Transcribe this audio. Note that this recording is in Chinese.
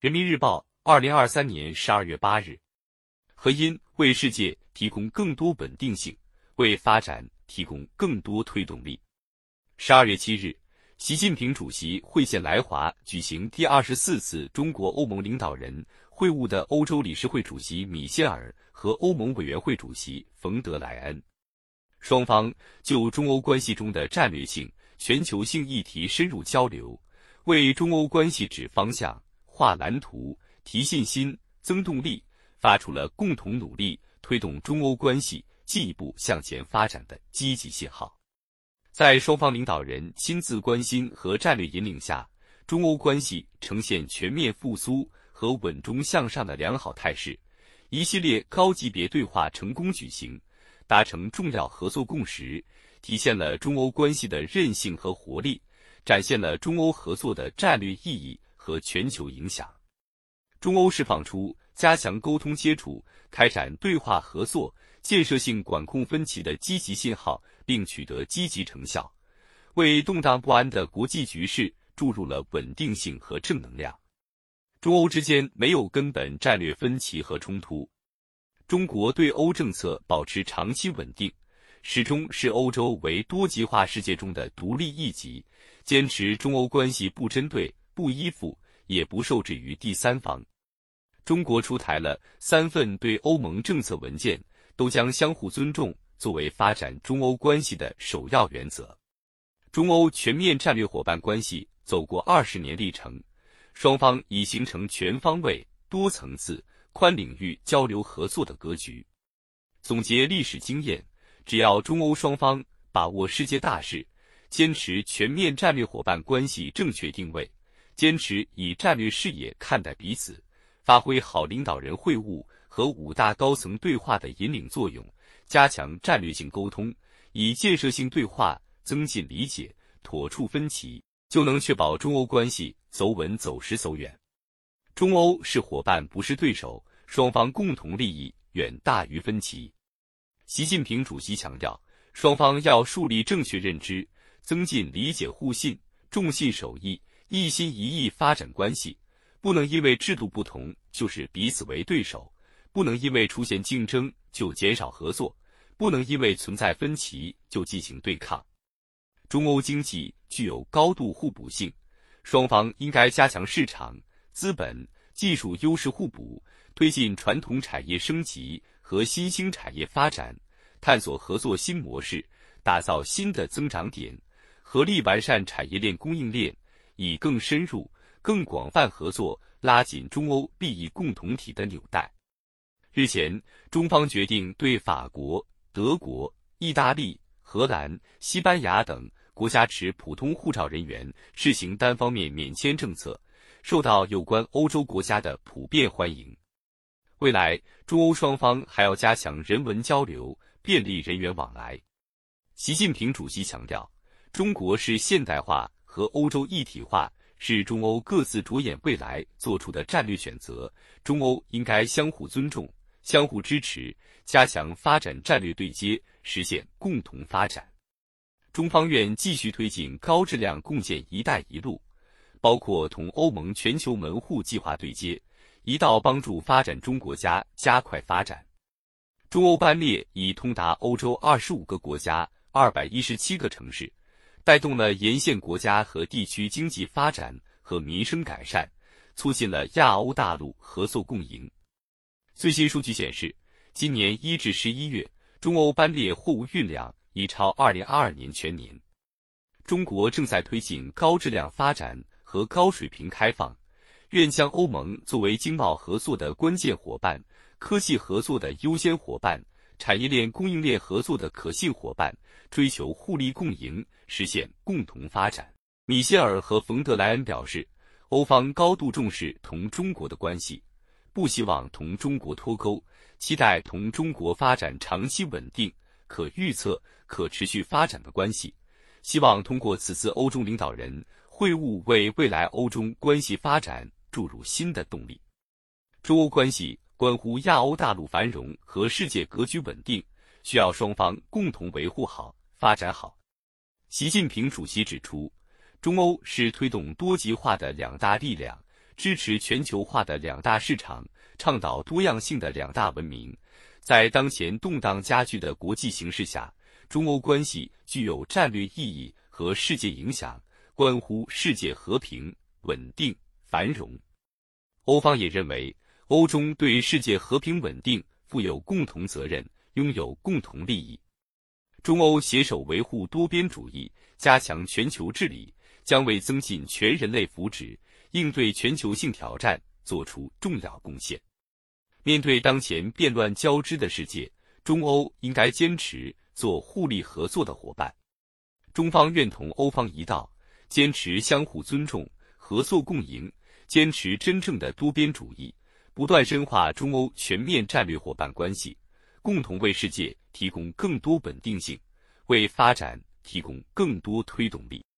人民日报，二零二三年十二月八日。何因为世界提供更多稳定性，为发展提供更多推动力。十二月七日，习近平主席会见来华举行第二十四次中国欧盟领导人会晤的欧洲理事会主席米歇尔和欧盟委员会主席冯德莱恩，双方就中欧关系中的战略性、全球性议题深入交流，为中欧关系指方向。画蓝图、提信心、增动力，发出了共同努力推动中欧关系进一步向前发展的积极信号。在双方领导人亲自关心和战略引领下，中欧关系呈现全面复苏和稳中向上的良好态势。一系列高级别对话成功举行，达成重要合作共识，体现了中欧关系的韧性和活力，展现了中欧合作的战略意义。和全球影响，中欧释放出加强沟通接触、开展对话合作、建设性管控分歧的积极信号，并取得积极成效，为动荡不安的国际局势注入了稳定性和正能量。中欧之间没有根本战略分歧和冲突，中国对欧政策保持长期稳定，始终视欧洲为多极化世界中的独立一极，坚持中欧关系不针对。不依附，也不受制于第三方。中国出台了三份对欧盟政策文件，都将相互尊重作为发展中欧关系的首要原则。中欧全面战略伙伴关系走过二十年历程，双方已形成全方位、多层次、宽领域交流合作的格局。总结历史经验，只要中欧双方把握世界大势，坚持全面战略伙伴关系正确定位。坚持以战略视野看待彼此，发挥好领导人会晤和五大高层对话的引领作用，加强战略性沟通，以建设性对话增进理解，妥处分歧，就能确保中欧关系走稳走实走远。中欧是伙伴，不是对手，双方共同利益远大于分歧。习近平主席强调，双方要树立正确认知，增进理解互信，重信守义。一心一意发展关系，不能因为制度不同就是彼此为对手，不能因为出现竞争就减少合作，不能因为存在分歧就进行对抗。中欧经济具有高度互补性，双方应该加强市场、资本、技术优势互补，推进传统产业升级和新兴产业发展，探索合作新模式，打造新的增长点，合力完善产业链供应链。以更深入、更广泛合作拉紧中欧利益共同体的纽带。日前，中方决定对法国、德国、意大利、荷兰、西班牙等国家持普通护照人员试行单方面免签政策，受到有关欧洲国家的普遍欢迎。未来，中欧双方还要加强人文交流，便利人员往来。习近平主席强调，中国是现代化。和欧洲一体化是中欧各自着眼未来做出的战略选择，中欧应该相互尊重、相互支持，加强发展战略对接，实现共同发展。中方愿继续推进高质量共建“一带一路”，包括同欧盟全球门户计划对接，一道帮助发展中国家加快发展。中欧班列已通达欧洲二十五个国家、二百一十七个城市。带动了沿线国家和地区经济发展和民生改善，促进了亚欧大陆合作共赢。最新数据显示，今年一至十一月，中欧班列货物运量已超二零二二年全年。中国正在推进高质量发展和高水平开放，愿将欧盟作为经贸合作的关键伙伴、科技合作的优先伙伴。产业链供应链合作的可信伙伴，追求互利共赢，实现共同发展。米歇尔和冯德莱恩表示，欧方高度重视同中国的关系，不希望同中国脱钩，期待同中国发展长期稳定、可预测、可持续发展的关系。希望通过此次欧中领导人会晤，为未来欧中关系发展注入新的动力。中欧关系。关乎亚欧大陆繁荣和世界格局稳定，需要双方共同维护好、发展好。习近平主席指出，中欧是推动多极化的两大力量，支持全球化的两大市场，倡导多样性的两大文明。在当前动荡加剧的国际形势下，中欧关系具有战略意义和世界影响，关乎世界和平、稳定、繁荣。欧方也认为，欧中对世界和平稳定负有共同责任，拥有共同利益。中欧携手维护多边主义，加强全球治理，将为增进全人类福祉、应对全球性挑战作出重要贡献。面对当前变乱交织的世界，中欧应该坚持做互利合作的伙伴。中方愿同欧方一道，坚持相互尊重、合作共赢，坚持真正的多边主义，不断深化中欧全面战略伙伴关系，共同为世界提供更多稳定性，为发展提供更多推动力。